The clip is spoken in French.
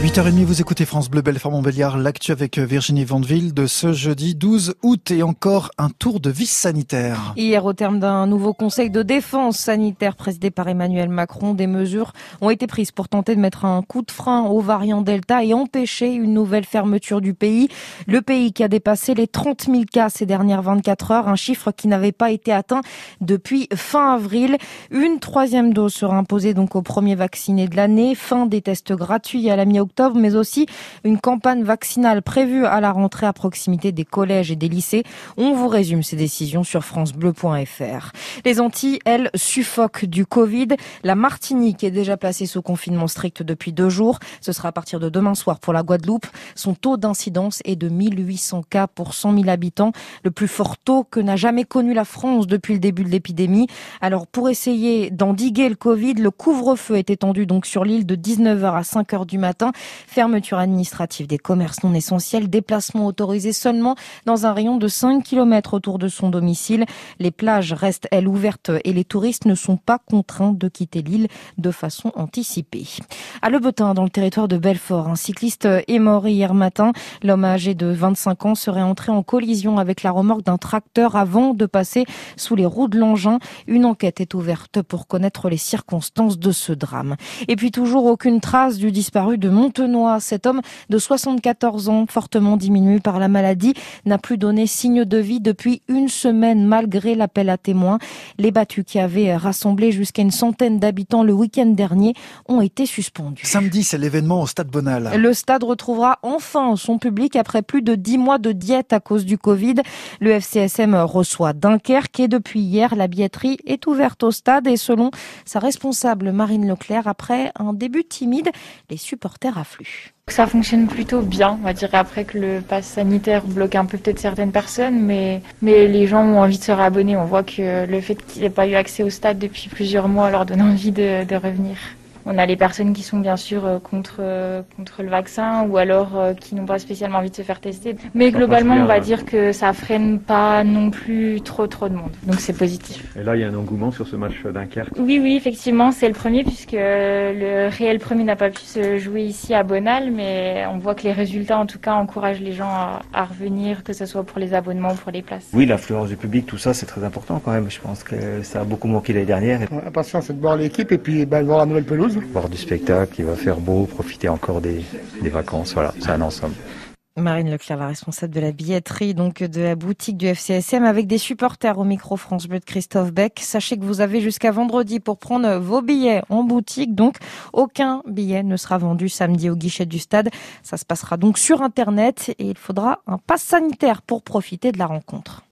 8h30, vous écoutez France Bleu Belfort Montbéliard, l'actu avec Virginie Vandeville de ce jeudi 12 août et encore un tour de vis sanitaire. Hier, au terme d'un nouveau conseil de défense sanitaire présidé par Emmanuel Macron, des mesures ont été prises pour tenter de mettre un coup de frein au variant Delta et empêcher une nouvelle fermeture du pays. Le pays qui a dépassé les 30 000 cas ces dernières 24 heures, un chiffre qui n'avait pas été atteint depuis fin avril. Une troisième dose sera imposée donc aux premiers vaccinés de l'année, fin des tests gratuits à la mi mais aussi une campagne vaccinale prévue à la rentrée à proximité des collèges et des lycées. On vous résume ces décisions sur francebleu.fr. Les Antilles, elles, suffoquent du Covid. La Martinique est déjà placée sous confinement strict depuis deux jours. Ce sera à partir de demain soir pour la Guadeloupe. Son taux d'incidence est de 1800 cas pour 100 000 habitants, le plus fort taux que n'a jamais connu la France depuis le début de l'épidémie. Alors pour essayer d'endiguer le Covid, le couvre-feu est étendu donc sur l'île de 19h à 5h du matin. Fermeture administrative des commerces non essentiels, déplacement autorisé seulement dans un rayon de 5 km autour de son domicile. Les plages restent, elles, ouvertes et les touristes ne sont pas contraints de quitter l'île de façon anticipée. À Le Betin, dans le territoire de Belfort, un cycliste est mort hier matin. L'homme âgé de 25 ans serait entré en collision avec la remorque d'un tracteur avant de passer sous les roues de l'engin. Une enquête est ouverte pour connaître les circonstances de ce drame. Et puis toujours aucune trace du disparu de Montenoy. Cet homme de 74 ans, fortement diminué par la maladie, n'a plus donné signe de vie depuis une semaine malgré l'appel à témoins. Les battus qui avaient rassemblé jusqu'à une centaine d'habitants le week-end dernier ont été suspendus. Samedi, c'est l'événement au Stade Bonal. Le stade retrouvera enfin son public après plus de dix mois de diète à cause du Covid. Le FCSM reçoit Dunkerque et depuis hier, la billetterie est ouverte au stade et selon sa responsable Marine Leclerc, après un début timide, les supporters Ça fonctionne plutôt bien, on va dire après que le pass sanitaire bloque un peu peut-être certaines personnes, mais, les gens ont envie de se réabonner. On voit que le fait qu'ils n'aient pas eu accès au stade depuis plusieurs mois leur donne envie de revenir. On a les personnes qui sont bien sûr euh, contre, euh, contre le vaccin ou alors euh, qui n'ont pas spécialement envie de se faire tester. Mais globalement, on va dire que ça freine pas non plus trop trop de monde. Donc c'est positif. Et là, il y a un engouement sur ce match Dunkerque Oui, oui, effectivement, c'est le premier puisque le réel premier n'a pas pu se jouer ici à Bonal, mais on voit que les résultats en tout cas encouragent les gens à, à revenir, que ce soit pour les abonnements ou pour les places. Oui, l'affluence du public, tout ça, c'est très important quand même. Je pense que ça a beaucoup manqué l'année dernière. Impatient, c'est de voir l'équipe et puis ben, de voir la nouvelle pelouse voir du spectacle, il va faire beau, profiter encore des, vacances. Voilà, c'est un ensemble. Marine Leclerc, la responsable de la billetterie, donc de la boutique du FCSM, avec des supporters au micro France Bleu de Christophe Beck. Sachez que vous avez jusqu'à vendredi pour prendre vos billets en boutique, donc aucun billet ne sera vendu samedi au guichet du stade. Ça se passera donc sur Internet et il faudra un pass sanitaire pour profiter de la rencontre.